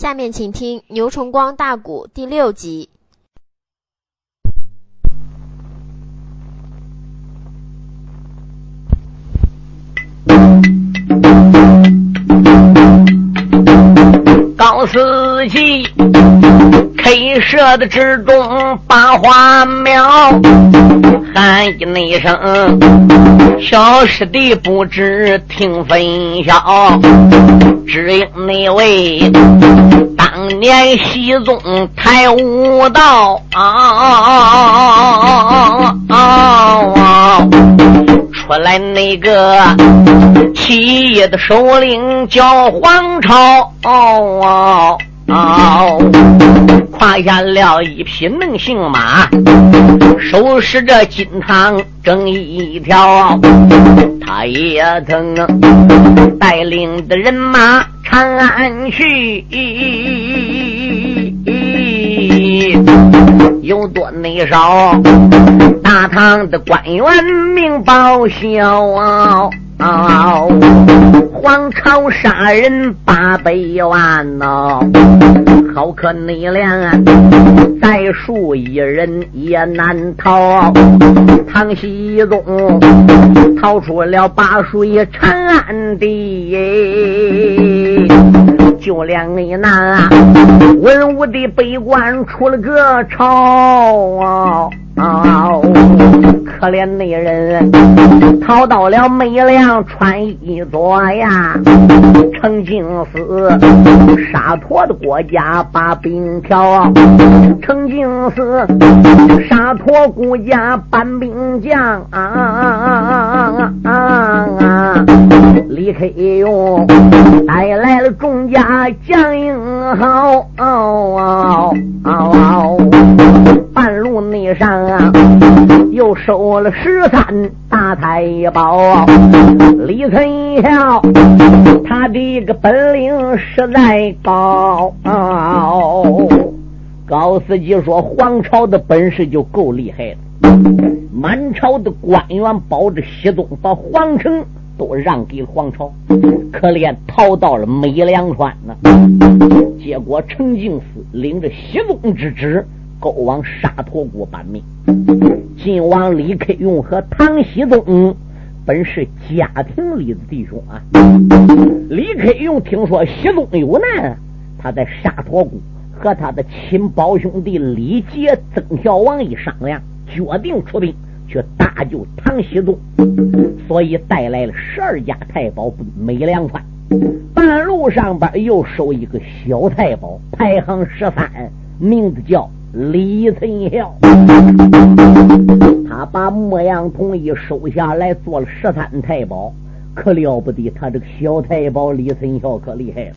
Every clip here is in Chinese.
下面请听牛崇光大鼓第六集。高司机飞射的之中把花苗，喊一声，小师弟不知听分晓，只因那位当年西宗太武道。出来那个起义的首领叫黄超，胯下了一匹能行马，手拾着金汤正一条，他也曾带领的人马长安去。有多内少？大唐的官员命报销啊！皇朝杀人八百万呐，好可你俩，再数一人也难逃。唐僖宗逃出了八水长安地。就连你那文武的百官出了个朝啊。可怜那人逃到了梅梁穿衣座呀，成京司沙陀的国家把兵调，成京司沙陀国家搬兵将啊啊啊！李克用带来了众家将英豪，半路内上。又收了十三大太保，李存孝，他的一个本领实在高。高司机说：“皇朝的本事就够厉害了，满朝的官员保着西宗，把皇城都让给皇朝。可怜逃到了梅良川呢，结果陈敬思领着西宗之旨。”勾往沙陀国搬命，晋王李克用和唐僖宗本是家庭里的弟兄啊。李克用听说僖宗有难，他在沙陀国和他的亲胞兄弟李杰、曾孝王一商量，决定出兵去搭救唐僖宗，所以带来了十二家太保奔梅良川。半路上边又收一个小太保，排行十三，名字叫。李存孝，他把莫阳统一收下来，做了十三太保，可了不得。他这个小太保李存孝可厉害了。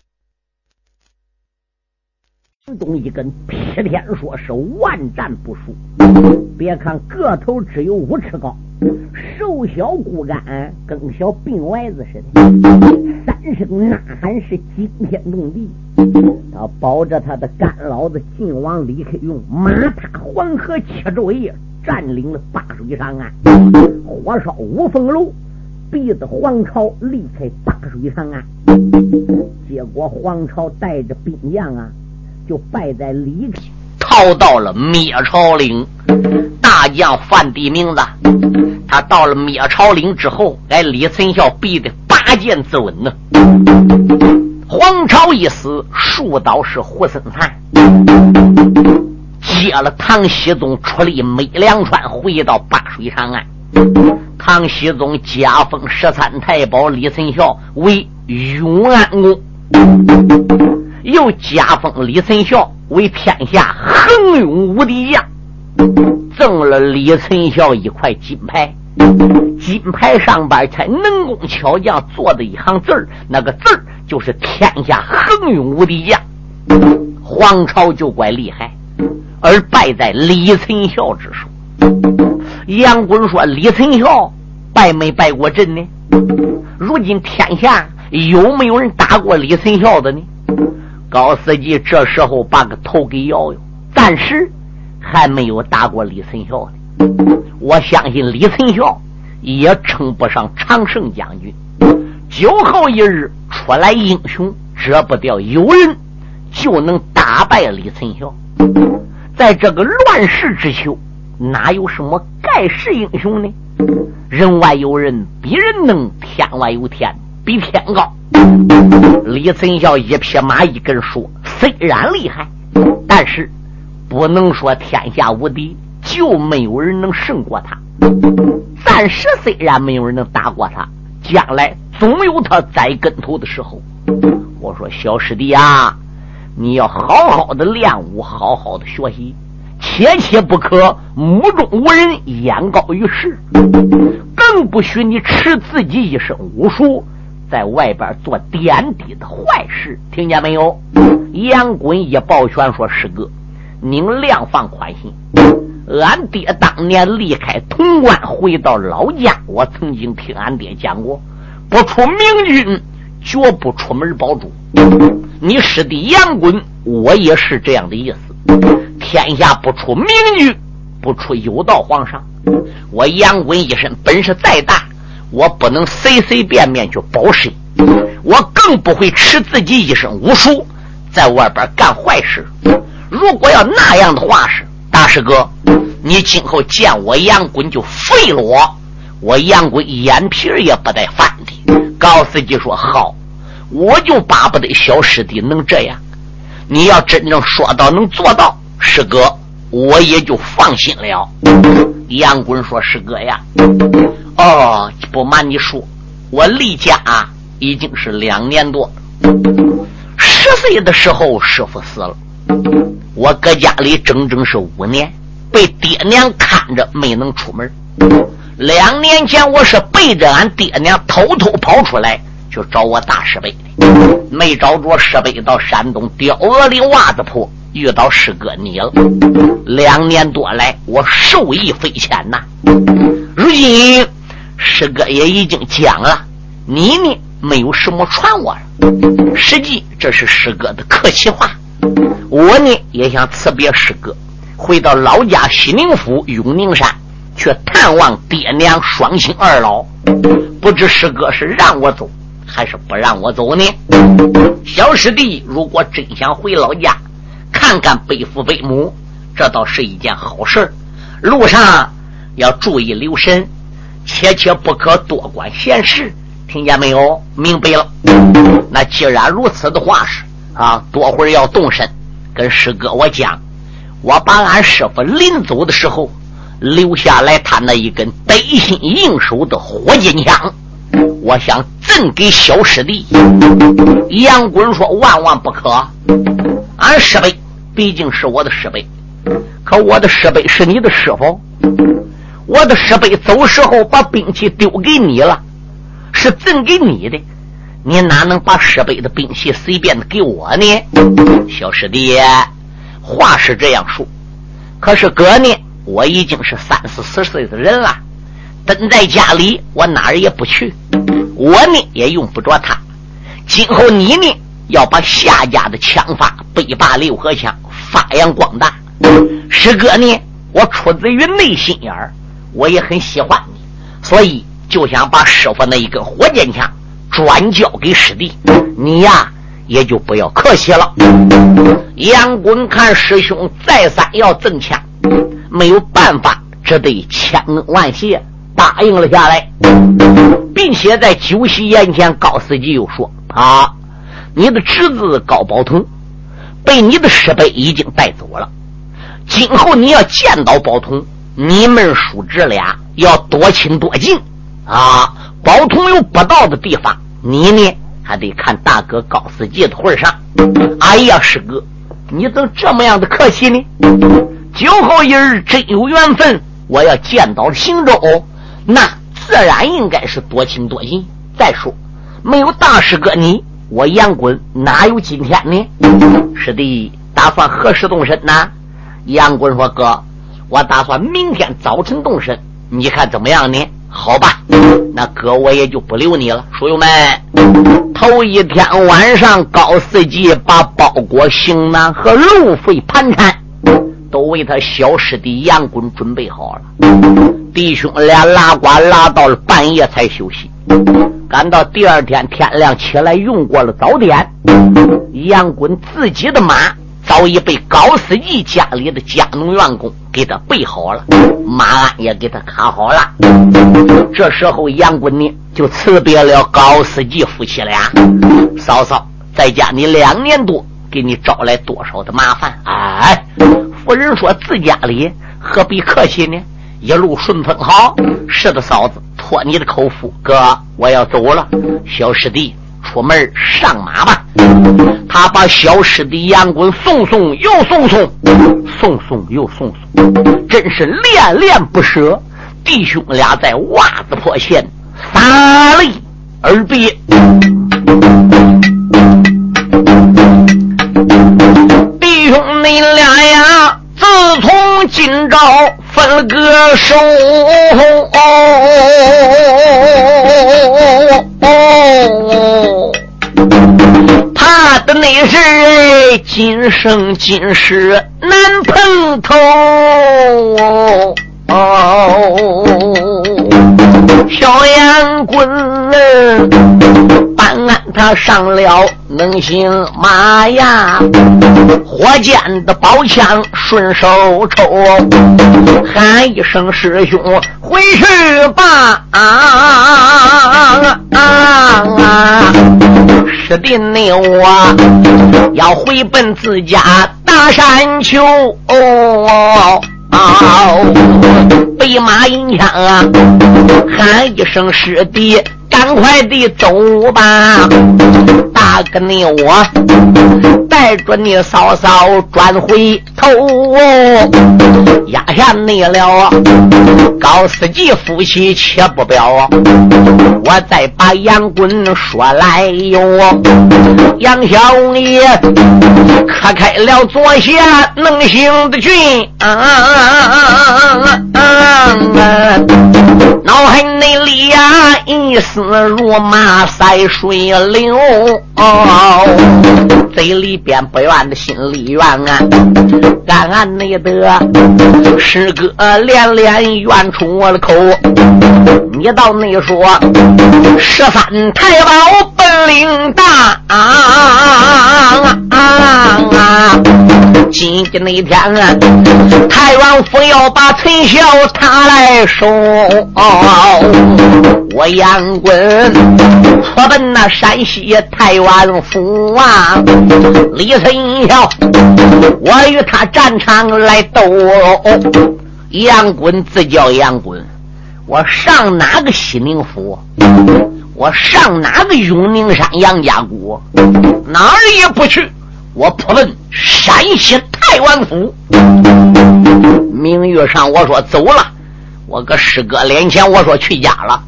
东一根劈天说是万战不输，别看个头只有五尺高，瘦小骨干，跟小病歪子似的，三声呐喊是惊天动地。他抱着他的干老子晋王李克用，马踏黄河七昼夜，占领了八水上岸，火烧五凤楼，逼得皇朝离开八水上岸。结果皇朝带着兵将啊。就败在李逃到了灭朝岭，大将范地名字。他到了灭朝岭之后，哎，李存孝逼得拔剑自刎呢。黄巢一死，树倒是胡森纂接了唐僖宗出力梅良川，回到灞水长安。唐僖宗加封十三太保李存孝为永安公。又加封李存孝为天下横勇无敌将，赠了李存孝一块金牌，金牌上边才能工巧匠做的一行字儿，那个字儿就是天下横勇无敌将。皇朝就怪厉害，而败在李存孝之手。杨棍说：“李存孝败没败过阵呢？如今天下有没有人打过李存孝的呢？”高司机这时候把个头给摇摇，暂时还没有打过李存孝的。我相信李存孝也称不上常胜将军。酒后一日出来英雄，折不掉有人就能打败李存孝。在这个乱世之秋，哪有什么盖世英雄呢？人外有人，比人能；天外有天，比天高。李存孝一匹马，一根树，虽然厉害，但是不能说天下无敌，就没有人能胜过他。暂时虽然没有人能打过他，将来总有他栽跟头的时候。我说小师弟啊，你要好好的练武，好好的学习，切切不可目中无人，眼高于世，更不许你吃自己一身武术。在外边做点滴的坏事，听见没有？杨滚一抱拳说：“师哥，您量放宽心。俺爹当年离开潼关，回到老家，我曾经听俺爹讲过，不出明君，绝不出门保住。你师弟杨滚，我也是这样的意思。天下不出明君，不出有道皇上。我杨滚一身本事再大。”我不能随随便便去保谁，我更不会吃自己一身武术在外边干坏事。如果要那样的话是，大师哥，你今后见我杨滚就废了我，我杨滚眼皮也不带翻的。高司机说好，我就巴不得小师弟能这样。你要真正说到能做到，师哥我也就放心了。杨滚说：“师哥呀。”哦，不瞒你说，我离家已经是两年多。十岁的时候，师傅死了，我搁家里整整是五年，被爹娘看着没能出门。两年前，我是背着俺爹娘偷偷跑出来去找我大师辈的，没找着师辈，到山东雕鹅岭袜子铺遇到师哥你了。两年多来，我受益匪浅呐。如今。师哥也已经讲了，你呢没有什么传我了，实际这是师哥的客气话。我呢也想辞别师哥，回到老家西宁府永宁山去探望爹娘双亲二老。不知师哥是让我走还是不让我走呢？小师弟如果真想回老家看看背父背母，这倒是一件好事路上要注意留神。切切不可多管闲事，听见没有？明白了。那既然如此的话是啊，多会儿要动身，跟师哥我讲，我把俺师傅临走的时候留下来他那一根得心应手的火金枪，我想赠给小师弟。杨滚说：“万万不可，俺师辈毕竟是我的师辈，可我的师辈是你的师傅。”我的师辈走时候把兵器丢给你了，是赠给你的，你哪能把师辈的兵器随便的给我呢？小师弟，话是这样说，可是哥呢，我已经是三四十岁的人了，蹲在家里，我哪儿也不去，我呢也用不着他。今后你呢，要把夏家的枪法北霸六合枪发扬光大。师哥呢，我出自于内心眼儿。我也很喜欢你，所以就想把师傅那一根火箭枪转交给师弟。你呀，也就不要客气了。杨滚看师兄再三要赠枪，没有办法，只得千恩万谢，答应了下来，并且在酒席宴前，高司机又说：“啊，你的侄子高宝通被你的师辈已经带走了，今后你要见到宝通。”你们叔侄俩要多亲多近啊！宝通有不到的地方，你呢还得看大哥高司机的份上。哎呀，师哥，你怎么这么样的客气呢？酒后一日真有缘分，我要见到行舟，那自然应该是多亲多近。再说，没有大师哥你，我杨滚哪有今天呢？师弟打算何时动身呢？杨滚说：“哥。”我打算明天早晨动身，你看怎么样呢？好吧，那哥我也就不留你了。书友们，头一天晚上，高司机把包裹、行囊和路费盘缠都为他小师弟杨滚准备好了。弟兄俩拉呱拉到了半夜才休息。赶到第二天天亮起来，用过了早点，杨滚自己的马早已被高司机家里的家农员工给他备好了，马鞍也给他卡好了。这时候杨滚呢就辞别了高司机夫妻俩，嫂嫂在家你两年多，给你招来多少的麻烦？哎，夫人说自家里何必客气呢？一路顺风好。是的，嫂子。托你的口福，哥，我要走了。小师弟，出门上马吧。他把小师弟杨棍送送又送送，送送又送送，真是恋恋不舍。弟兄俩在袜子坡前洒泪而别。弟兄你俩呀，自从今朝。分个手，怕的那是今生今世难碰头。小杨棍看看他上了能行马呀，火箭的宝枪顺手抽，喊一声师兄回去吧！啊啊！师弟你我要回奔自家大山丘哦。北马银枪啊，喊一声师弟，赶快的走吧！大哥你我带着你嫂嫂转回头，压下你了高司机夫妻且不表，我再把杨棍说来哟。杨小爷可开了左下能行的军。脑海内里呀，一丝如麻赛水流，嘴里边不愿的，心里怨啊，暗暗内的师哥连连怨出我的口。你倒那说十三太保本领大啊！今天那天啊，太王府要把陈孝他来收，我杨滚我奔那山西太原府啊，李陈孝，我与他战场来斗，杨滚自叫杨滚，我上哪个西宁府？我上哪个永宁山杨家谷？哪儿也不去。我扑奔山西太原府，明月上我说走了，我搁师哥脸前我说去家了，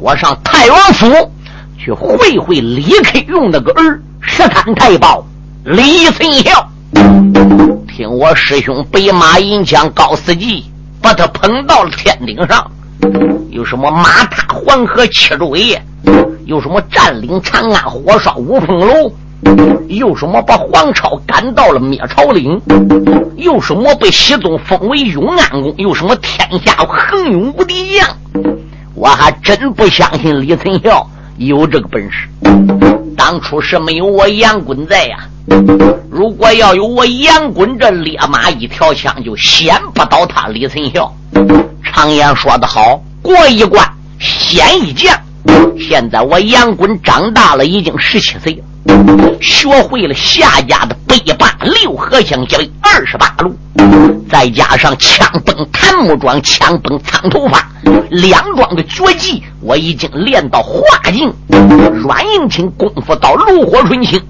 我上太王府去会会李克用那个儿十三太保李存孝，听我师兄北马银枪高司机把他捧到了天顶上，有什么马踏黄河七州夜，有什么占领长安火烧五凤楼。又什么把黄超赶到了灭朝岭？又什么被西宗封为永安公？又什么天下横勇无敌将？我还真不相信李存孝有这个本事。当初是没有我杨棍在呀。如果要有我杨棍这烈马一条枪，就先不倒他李存孝。常言说得好，过一关先一将。现在我杨棍长大了，已经十七岁了。学会了夏家的北霸六合枪一位二十八路，再加上枪崩檀木桩、枪崩苍头发两桩的绝技，我已经练到化境。软硬轻功夫到炉火纯青，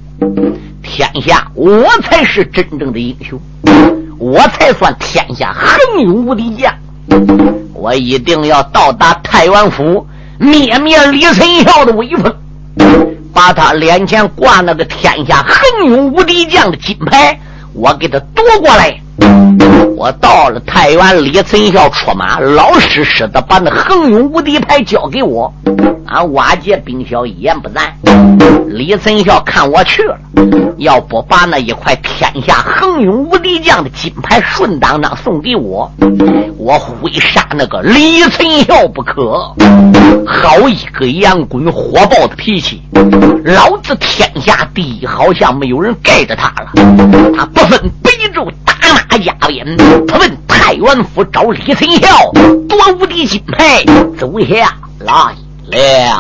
天下我才是真正的英雄，我才算天下横勇无敌将。我一定要到达太原府，灭灭李存孝的威风。把他脸前挂那个天下横勇无敌将的金牌，我给他夺过来。我到了太原，李存孝出马，老实实的把那横勇无敌牌交给我，啊，瓦解兵小一言不赞。李存孝看我去了，要不把那一块天下横勇无敌将的金牌顺当当送给我，我会杀那个李存孝不可。好一个杨滚火爆的脾气，老子天下第一，好像没有人盖着他了。他不分北周。马加鞭，他问太原府找李存孝夺无敌金牌，走下来了。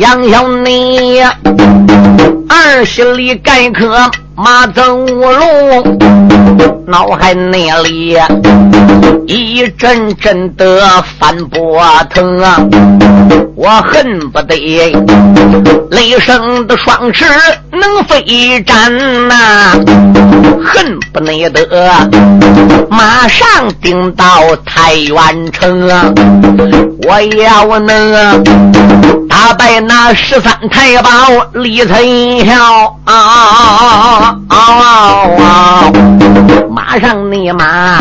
杨小你二十里赶客马走路，脑海内里一阵阵的翻波腾啊！我恨不得雷声的双翅能飞展呐，恨不得马上顶到太原城啊！我要能打败那十三太保李存孝啊！马上你马，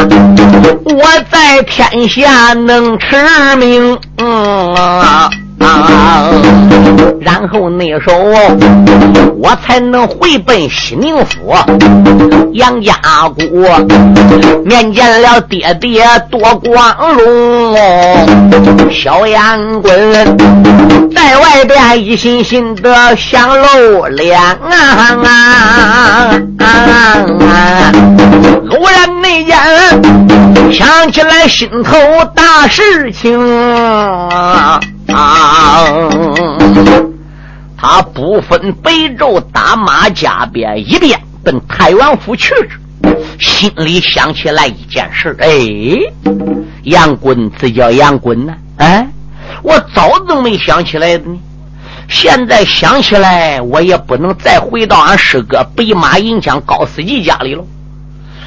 我在天下能驰名。嗯啊！啊然后那时候我才能回奔西宁府杨家谷，面见了爹爹多光荣。小杨棍在外边一心心的想露脸啊！偶然那间想起来心头大事情。啊！他不分北周，打马加鞭，一边奔太原府去，心里想起来一件事：哎，杨棍这叫杨棍呢？哎，我早都没想起来的呢。现在想起来，我也不能再回到俺师哥北马银枪高司机家里了。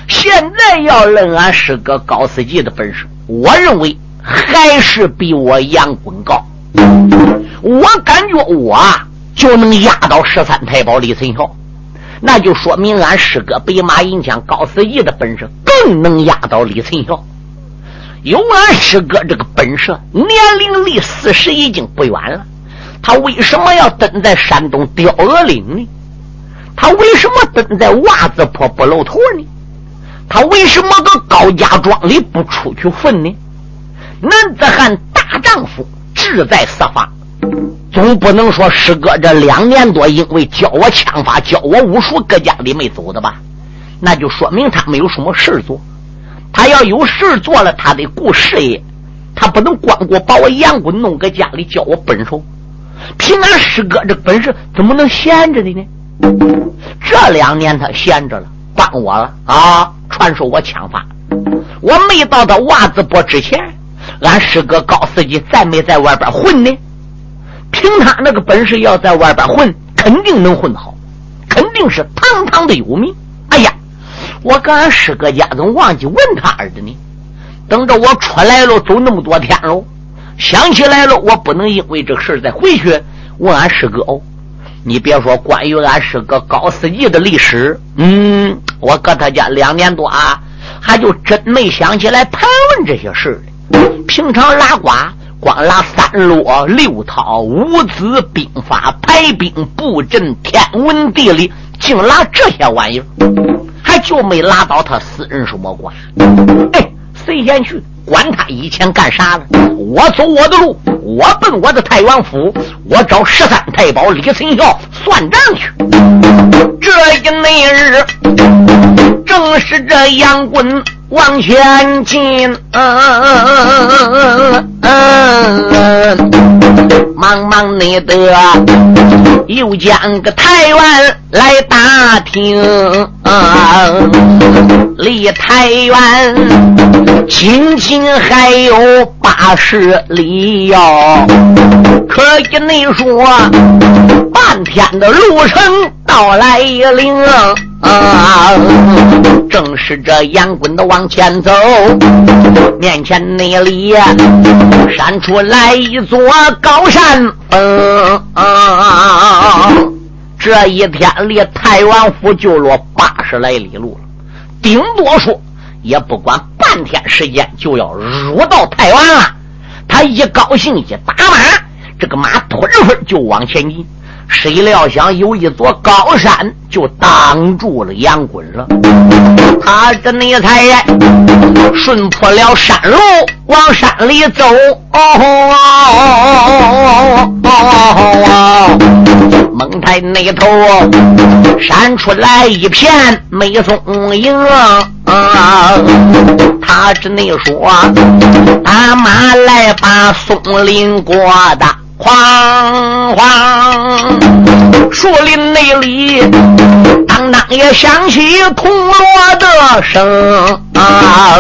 现在要论俺师哥高司机的本事，我认为还是比我杨棍高。我感觉我就能压倒十三太保李存孝，那就说明俺师哥北马银枪高司仪的本事更能压倒李存孝。有俺师哥这个本事，年龄离四十已经不远了。他为什么要蹲在山东雕鹅岭呢？他为什么蹲在袜子坡不露头呢？他为什么搁高家庄里不出去混呢？男子汉大丈夫。志在四方，总不能说师哥这两年多因为教我枪法、教我武术，搁家里没走的吧？那就说明他没有什么事做。他要有事做了，他得顾事业，他不能光顾把我杨棍弄搁家里教我本手。凭俺师哥这本事，怎么能闲着的呢？这两年他闲着了，帮我了啊，传授我枪法。我没到他袜子坡之前。俺师哥高司机再没在外边混呢，凭他那个本事，要在外边混，肯定能混好，肯定是堂堂的有名。哎呀，我搁俺师哥家怎么忘记问他儿子呢？等着我出来了，走那么多天了，想起来了，我不能因为这事再回去问俺师哥哦。你别说关于俺师哥高司机的历史，嗯，我搁他家两年多啊，还就真没想起来盘问这些事平常拉呱，光拉三落六套五子兵法排兵布阵天文地理，净拉这些玩意儿，还就没拉到他私人什么瓜。哎，谁先去？管他以前干啥了？我走我的路，我奔我的太原府，我找十三太保李存孝算账去。这一那日，正是这杨棍。往前进，忙忙你的又将个太原来打听，离太原仅仅还有八十里哟，可跟你说半天的路程到来临。啊！正是这杨棍的往前走，面前那里闪出来一座高山峰。这一天离太原府就落八十来里路了，顶多说也不管半天时间就要入到太原了。他一高兴一打马，这个马吞吞就往前进。谁料想有一座高山就挡住了杨棍了，他这那才顺破了山路往山里走。哦蒙台那头闪出来一片美松影，他只能说打马来把松林过的。慌慌，树林内里，当当也响起铜锣的声。啊，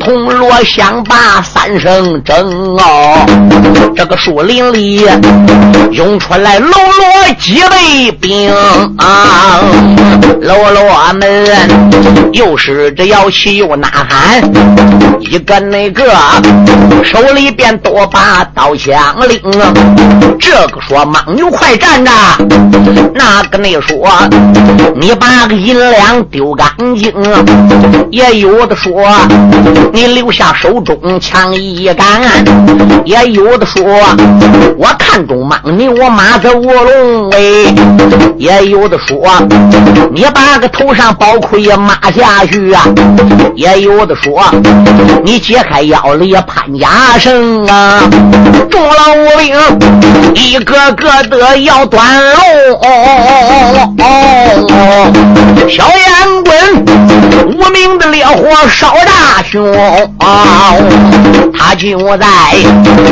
铜锣响罢三声正哦，这个树林里涌出来喽啰几位兵啊，喽啰们又是这摇旗又呐喊，一个那个手里边多把刀枪拎。这个说莽牛快站着，那个那说你把个银两丢干净，也有的说你留下手中枪一杆，也有的说我看中莽牛我马子卧龙哎，也有的说你把个头上宝盔也抹下去啊，也有的说你解开腰里潘家绳啊，众老无兵。一个个的要断龙，小烟棍无名的烈火烧大胸，他就在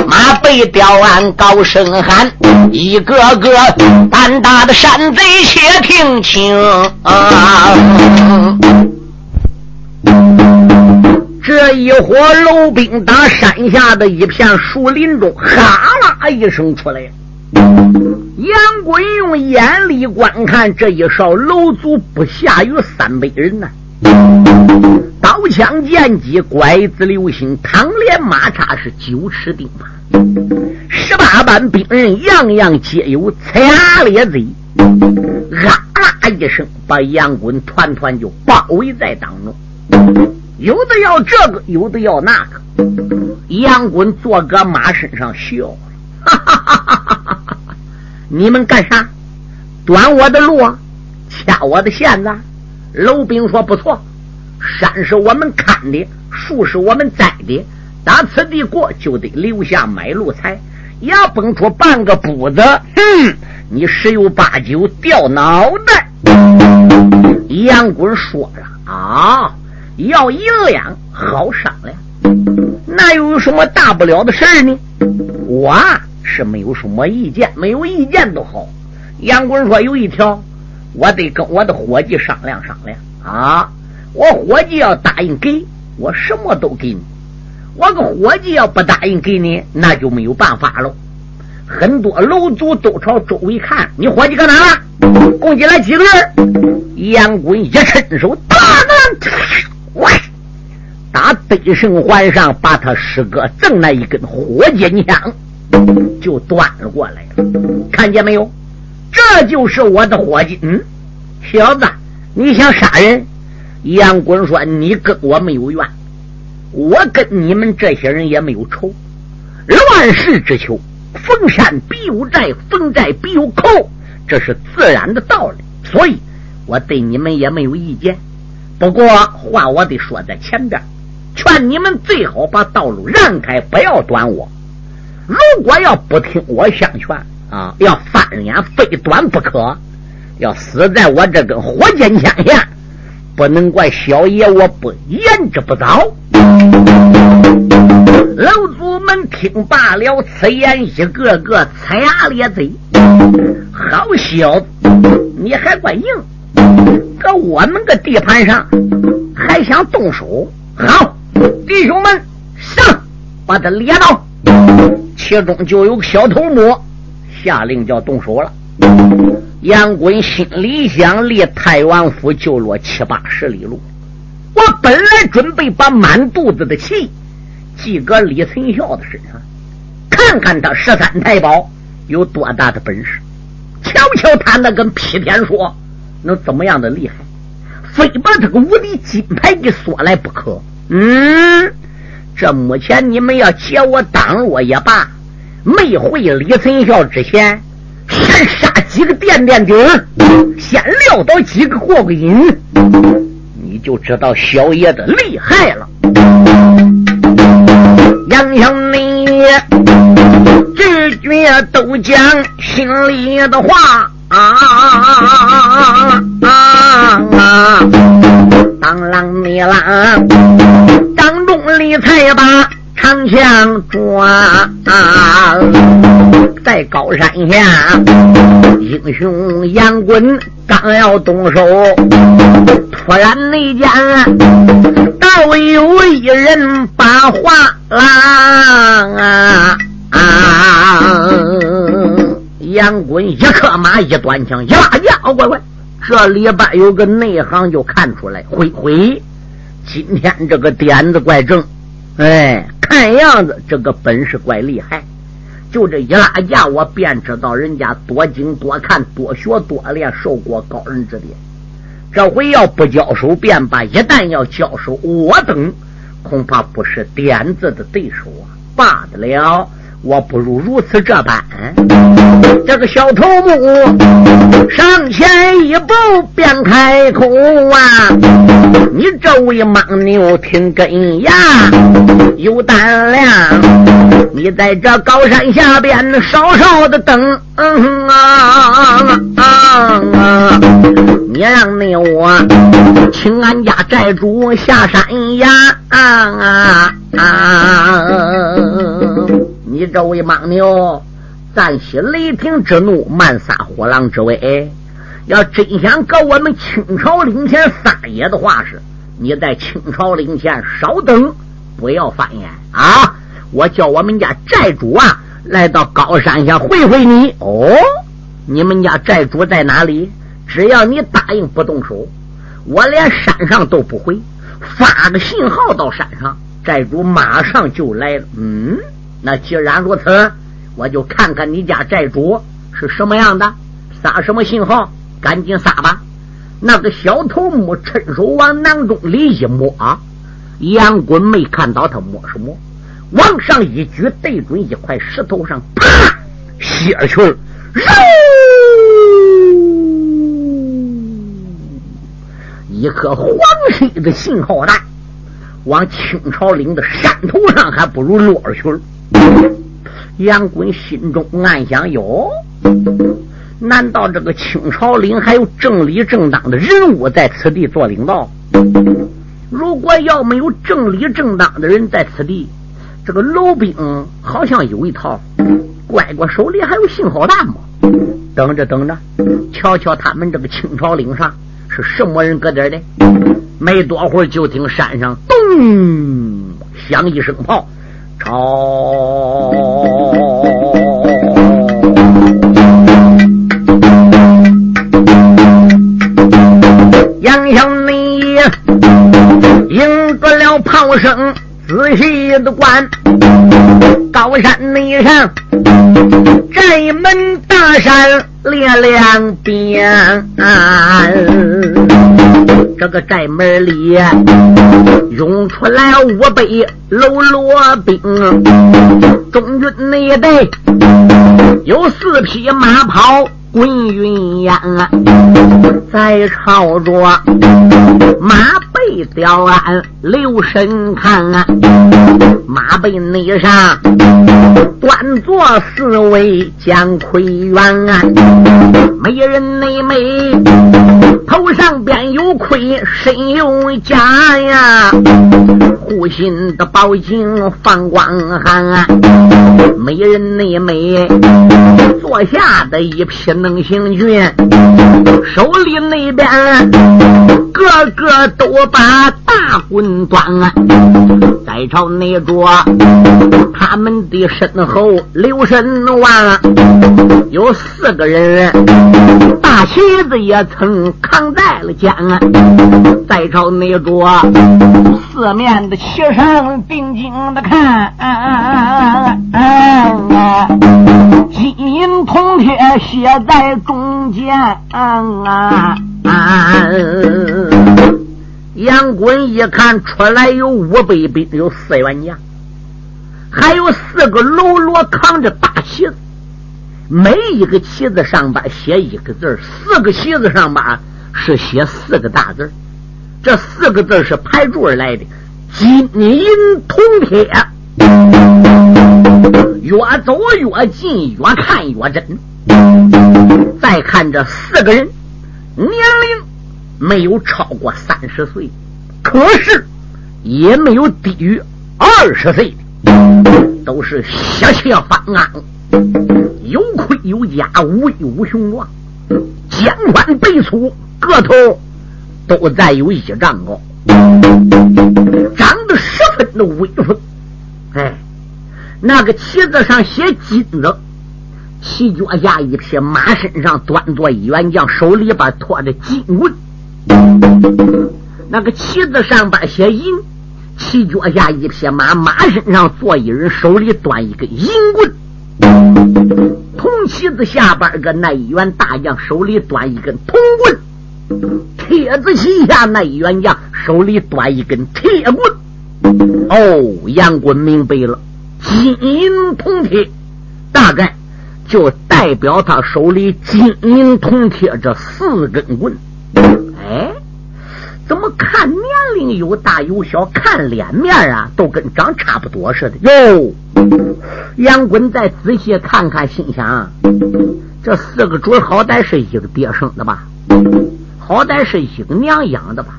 马背吊鞍高声喊，一个个胆大的山贼且听清。这一伙楼兵打山下的一片树林中，哈啦一声出来了。杨贵用眼力观看，这一哨楼族不下于三百人呐。刀枪剑戟、拐子流星、唐连马叉是九尺钉耙，十八般兵刃，样样皆有。呲牙咧嘴，啊啦一声，把杨滚团团就包围在当中。有的要这个，有的要那个。杨滚坐搁马身上笑了，哈哈哈哈哈哈！你们干啥？断我的路，掐我的线子？楼兵说不错，山是我们砍的，树是我们栽的，打此地过就得留下买路财，也蹦出半个补子，哼！你十有八九掉脑袋。杨棍说了啊。要银两好商量，那又有什么大不了的事呢？我是没有什么意见，没有意见都好。杨棍说有一条，我得跟我的伙计商量商量啊！我伙计要答应给我，什么都给你；我个伙计要不答应给你，那就没有办法喽。很多楼主都朝周围看，你伙计搁哪了？共进来几个人？杨棍一伸手，大个。喂，打北胜环上，把他师哥赠那一根火箭枪就端了过来了。看见没有？这就是我的伙计。嗯，小子，你想杀人？杨棍说：“你跟我没有怨，我跟你们这些人也没有仇。乱世之秋，逢山必有寨，逢寨必有寇，这是自然的道理。所以，我对你们也没有意见。”不过话我得说在前边，劝你们最好把道路让开，不要短我。如果要不听我相劝啊，要翻脸非短不可，要死在我这根火尖枪下，不能怪小爷我不言之不早。老祖们听罢了此言，一个个呲牙咧嘴。好小子，你还怪硬！搁我们个地盘上还想动手？好，弟兄们上，把他列倒。其中就有个小头目下令叫动手了。杨棍心里想：离太原府就落七八十里路，我本来准备把满肚子的气寄搁李存孝的身上，看看他十三太保有多大的本事。瞧瞧他那根劈天说，能怎么样的厉害？非把这个无敌金牌给锁来不可。嗯，这目前你们要借我挡我也罢，没回李存孝之前，先杀几个垫垫底儿，先撂倒几个过过瘾，你就知道小爷的厉害了。杨兄你句句都讲心里的话啊啊啊啊！当啷你啷，张中立才把长枪抓，在高山下，英雄杨棍刚要动手，突然内间，倒有一人把话郎啊！杨棍一克马，一端枪，一拉架，乖乖。这里边有个内行，就看出来，灰灰，今天这个点子怪正，哎，看样子这个本事怪厉害。就这一拉架，我便知道人家多精多看多学多练，受过高人指点。这回要不交手便罢，一旦要交手，我等恐怕不是点子的对手啊！罢得了。我不如如此这般，这个小头目上前一步便开口啊！你这位莽牛听根呀，有胆量，你在这高山下边稍稍的等啊啊！你让那我请俺家寨主下山呀啊啊！你这位莽牛，暂息雷霆之怒，慢撒火狼之威。要真想搁我们清朝领前撒野的话，是你在清朝领前稍等，不要翻眼啊！我叫我们家寨主啊，来到高山下会会你。哦，你们家寨主在哪里？只要你答应不动手，我连山上都不回，发个信号到山上，寨主马上就来了。嗯。那既然如此，我就看看你家寨主是什么样的，撒什么信号，赶紧撒吧。那个小头目趁手往囊中里一摸啊，杨棍没看到他摸什么，往上一举，对准一块石头上，啪，歇去肉，一颗黄色的信号弹，往清朝岭的山头上还不如落去了。杨棍心中暗想：哟，难道这个清朝岭还有正理正当的人物在此地做领导？如果要没有正理正当的人在此地，这个老兵好像有一套。乖乖手里还有信号弹吗？等着等着，瞧瞧他们这个清朝岭上是什么人搁这的？没多会儿，就听山上咚响一声炮。朝杨香你应着了炮声，仔细的观高山内上寨门大山列两边。这个寨门里涌出来五百喽啰兵，中军内带有四匹马跑滚云烟啊，在朝着马背雕鞍留神看啊，马背内上端坐四位将魁元，美人内美。头上边有盔，身有甲呀，护心的宝镜放光寒，美人内美，坐下的一匹能行军，手里那边个个都把大棍端，在朝那桌他们的身后留神望，有四个人，大旗子也曾扛。在了肩，在朝内着四面的旗上定睛的看，金银铜铁写在中间。杨滚一看出来有五百兵，有四员将，还有四个喽啰扛着大旗子，每一个旗子上边写一个字四个旗子上边是写四个大字这四个字是排柱而来的，金银铜铁，越走越近，越看越真。再看这四个人，年龄没有超过三十岁，可是也没有低于二十岁的，都是血气方刚，有盔有甲，威武雄壮，肩宽背粗，个头。都再有一丈高，长得十分的威风。哎，那个旗子上写金子，骑脚下一匹马身上端坐一员将，手里边托着金棍。那个旗子上边写银，骑脚下一匹马，马身上坐一人，手里端一个银棍。铜旗子下边个那一员大将，手里端一根铜棍。铁子旗下那一员将手里端一根铁棍。哦，杨棍明白了，金银铜铁，大概就代表他手里金银铜铁这四根棍。哎，怎么看年龄有大有小，看脸面啊，都跟长差不多似的。哟，杨棍再仔细看看，心想：这四个主好歹是一个爹生的吧？好歹是一个娘养的吧？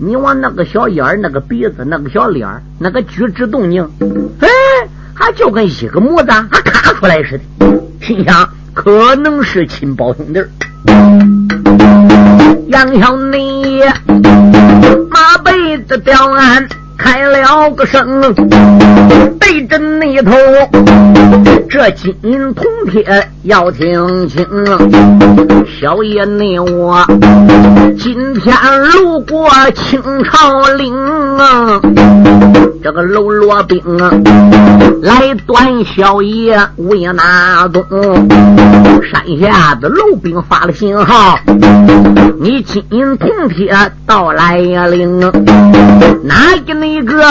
你往那个小眼儿、那个鼻子、那个小脸儿、那个举止动静，哎，还就跟一个模子还卡出来似的。心想，可能是亲胞兄弟。杨小妮，马背子吊鞍。开了个声，对着那头，这金银铜铁要听清。小爷你我今天路过清朝岭，这个喽啰兵来断小爷为哪东？山下的喽兵发了信号，你金银铜铁到来领，哪个你？一个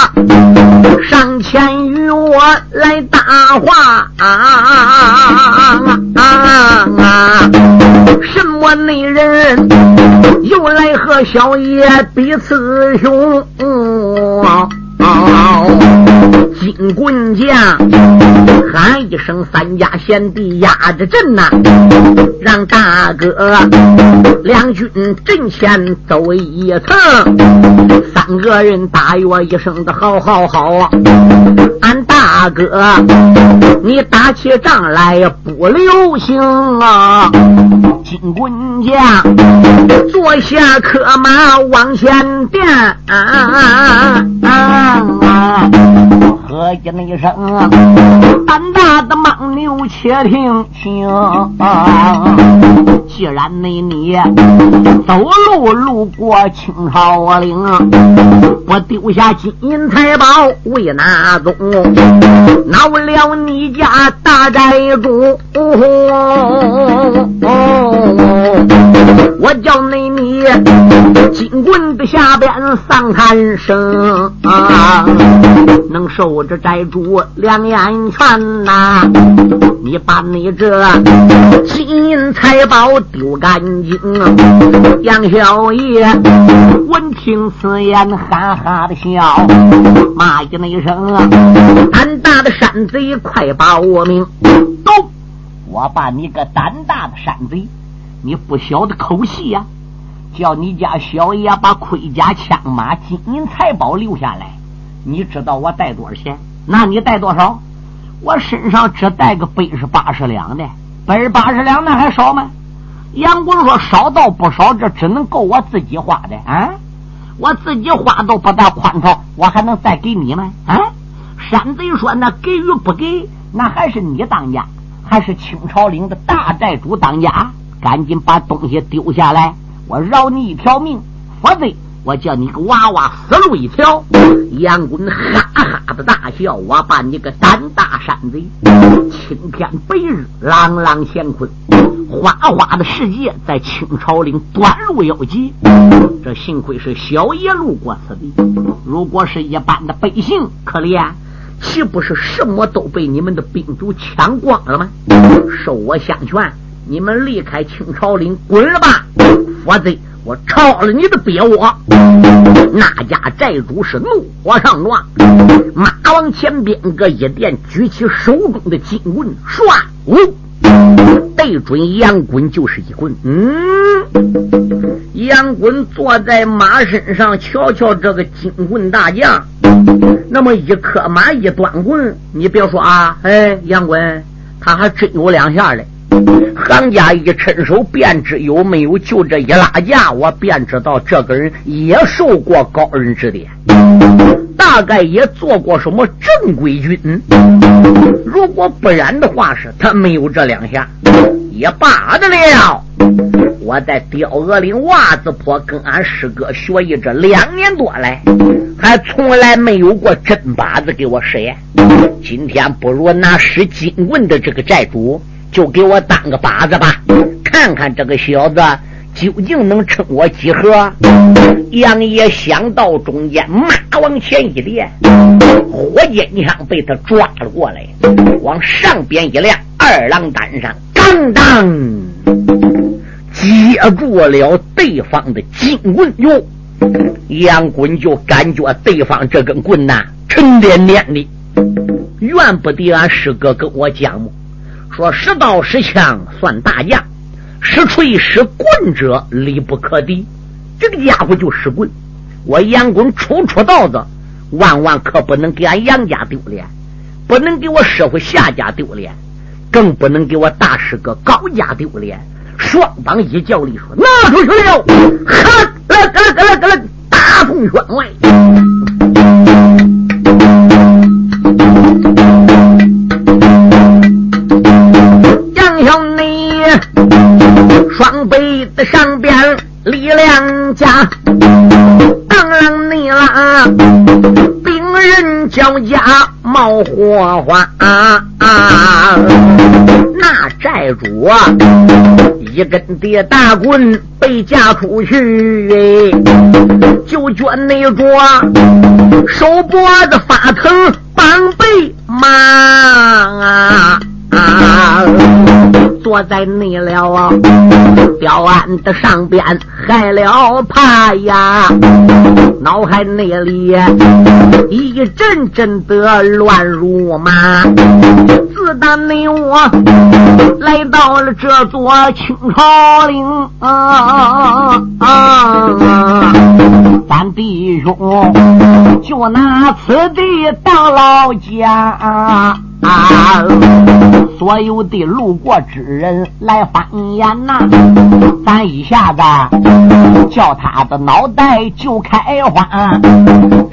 上前与我来搭话啊！什么内人又来和小爷比雌雄？金棍将喊一声：“三家贤弟压着阵呐，让大哥两军阵前走一层。”三个人大约一声的：“好好好！”俺大哥，你打起仗来不留情啊！金棍将坐下客马往前垫啊啊啊。喝一声，胆大的莽牛且听清。既然你你走路路过青草岭，我丢下金银财宝为哪宗？拿不了你家大寨主，我叫你你金棍子下边丧叹声，能受我这寨主两眼拳呐？你把你这金银财宝丢干净！杨小爷闻听此言，哈哈的笑，骂一那一声啊！胆大的山贼，快把我命！走！我把你个胆大的山贼，你不晓得口气呀！叫你家小爷把盔甲、枪马、金银财宝留下来。你知道我带多少钱？那你带多少？我身上只带个百十八十两的，百八十两那还少吗？杨公说少到不少，这只能够我自己花的啊！我自己花都不大宽敞，我还能再给你吗？啊！山贼说：“那给与不给，那还是你当家，还是清朝领的大寨主当家？赶紧把东西丢下来，我饶你一条命，否则我叫你个娃娃死路一条！杨棍哈哈的大笑，我把你个胆大山贼！青天白日，朗朗乾坤，花花的世界在清朝岭短路要急。这幸亏是小爷路过此地，如果是一般的百姓，可怜，岂不是什么都被你们的兵卒抢光了吗？受我相劝，你们离开清朝岭，滚了吧！否则。我抄了你的鳖窝！那家寨主是怒火上撞，马往前边个一点，举起手中的金棍，唰，呜，对准杨滚就是一棍。嗯，杨滚坐在马身上，瞧瞧这个金棍大将，那么一颗马一端棍，你别说啊，哎，杨滚他还真有两下嘞。行家一伸手便知有没有，就这一拉架，我便知道这个人也受过高人指点，大概也做过什么正规军。如果不然的话，是他没有这两下也罢得了。我在雕鹅岭袜子坡跟俺师哥学艺这两年多来，还从来没有过真把子给我使眼。今天不如拿使金棍的这个债主。就给我当个靶子吧，看看这个小子究竟能撑我几何。杨爷想到中间，马往前一连，火箭枪被他抓了过来，往上边一亮，二郎担上，当当，接住了对方的金棍。哟，杨滚就感觉对方这根棍呐，沉甸甸的，怨不得俺师哥跟我讲么？说使刀使枪算大将，使锤使棍者力不可敌。这个家伙就使棍，我杨棍出出道子，万万可不能给俺杨家丢脸，不能给我师傅夏家丢脸，更不能给我大师哥高家丢脸。双方一较力，说拿出去了，哈，咯咯咯咯咯，大风圈外。你双背的上边力量加，当然你啦，兵刃交加冒火花啊。那寨主啊，一根的大棍被架出去，就觉那着手脖子发疼，膀背麻啊。啊！坐在内了啊，吊案的上边害了怕呀，脑海内里一阵阵的乱如麻。自打你我来到了这座青朝岭啊啊！咱弟兄就拿此地当老家啊。啊！所有的路过之人来翻眼呐，咱一下子叫他的脑袋就开花。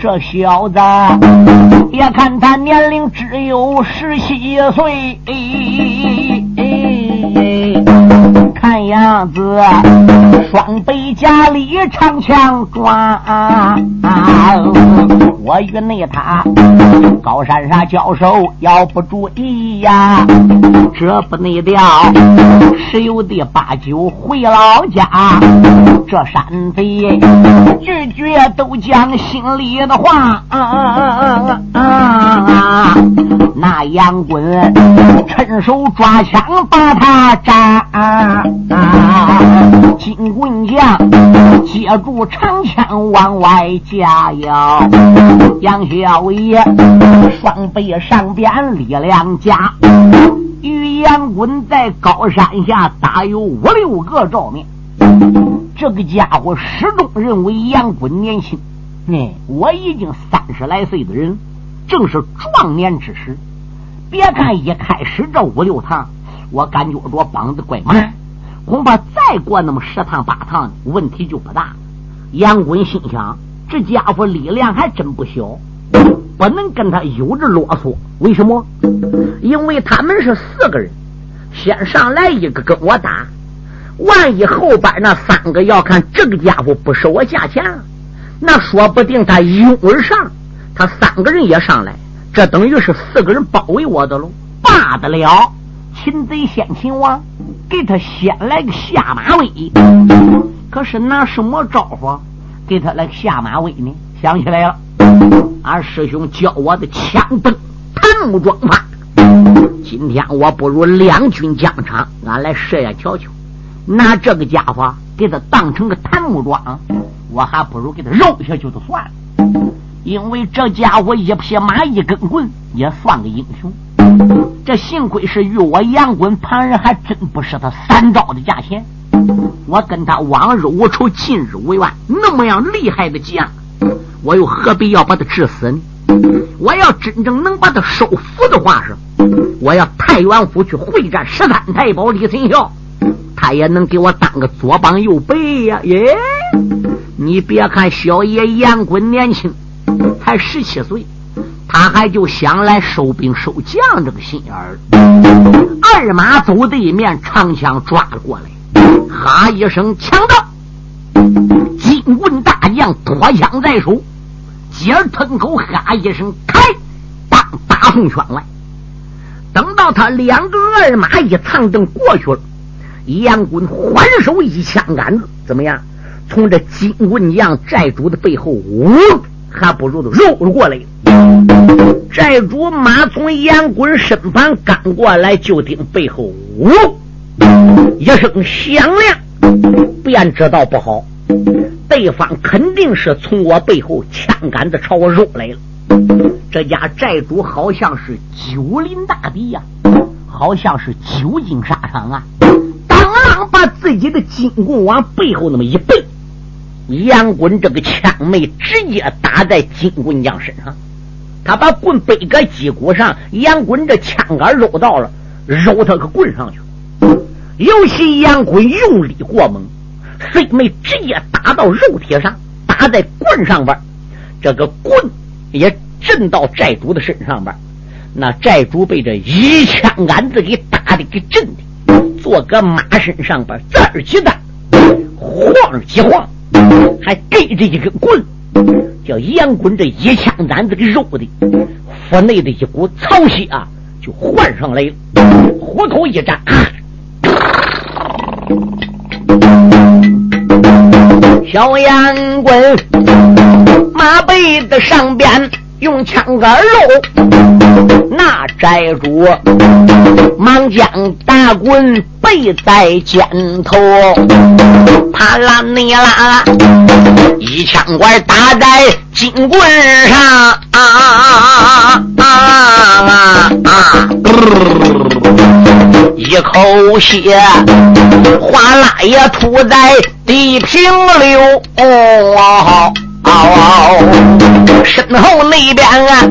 这小子，别看他年龄只有十七岁。看样子，双背加里长枪抓。我与那他高山上交手，要不注意呀，这不内调，十有的八九回老家。这山贼句句都讲心里的话。啊那杨棍趁手抓枪把他扎。啊金棍将接住长枪往外夹腰，杨小爷双背上边力量加，与杨棍在高山下打有五六个照面。这个家伙始终认为杨棍年轻，哎，我已经三十来岁的人，正是壮年之时。别看一开始这五六趟，我感觉着膀子怪慢。恐怕再过那么十趟八趟，问题就不大。杨棍心想：这家伙力量还真不小，不能跟他有着啰嗦。为什么？因为他们是四个人，先上来一个跟我打，万一后边那三个要看这个家伙不收我价钱，那说不定他一拥而上，他三个人也上来，这等于是四个人包围我的喽，罢得了。擒贼先擒王，给他先来个下马威。可是拿什么招呼给他来个下马威呢？想起来了，俺师兄教我的枪灯弹木桩法。今天我不如两军疆场，俺来试下瞧瞧。拿这个家伙给他当成个弹木桩，我还不如给他揉下去就算了。因为这家伙一匹马一根棍，也算个英雄。这幸亏是与我杨棍，旁人还真不是他三招的价钱。我跟他往日无仇，近日无怨，那么样厉害的将，我又何必要把他治死呢？我要真正能把他收服的话是，我要太原府去会战十三太保李存孝，他也能给我当个左膀右臂呀！耶！你别看小爷杨棍年轻，才十七岁。他还就想来收兵收将这个心眼儿。二马走对面，长枪抓了过来，哈一声抢到，金棍大将脱枪在手，接儿吞口哈一声开，当打从圈外。等到他两个二马一藏正过去了，杨棍还手一枪杆子，怎么样？从这金棍将寨主的背后，呜，还不如都肉了过来。寨主马从烟滚身旁赶过来，就听背后呜一声响亮，便知道不好，对方肯定是从我背后枪杆子朝我肉来了。这家寨主好像是九林大敌呀，好像是久经沙场啊，当啷把自己的金棍往背后那么一背，杨棍这个枪没直接打在金棍将身上。他把棍背搁脊骨上，杨棍这枪杆揉到了，揉他个棍上去。尤其杨棍用力过猛，虽没直接打到肉体上，打在棍上边，这个棍也震到寨主的身上边。那寨主被这一枪杆子给打的给震的，坐个马身上边，这儿几的，晃几晃，还给着一根棍。叫杨棍这一枪杆子给肉的，腹内的一股潮气啊，就换上来了。虎口一站，小杨棍马背的上边。用枪杆肉，那寨主忙将大棍背在肩头，啪啦你啦，一枪管打在金棍上，啊啊啊啊！一口血哗啦也吐在地平流。哦，身后那边啊，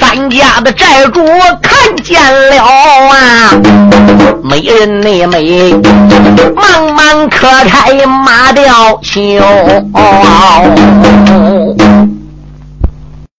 三家的寨主看见了啊，美人妹妹茫茫可开马吊袖。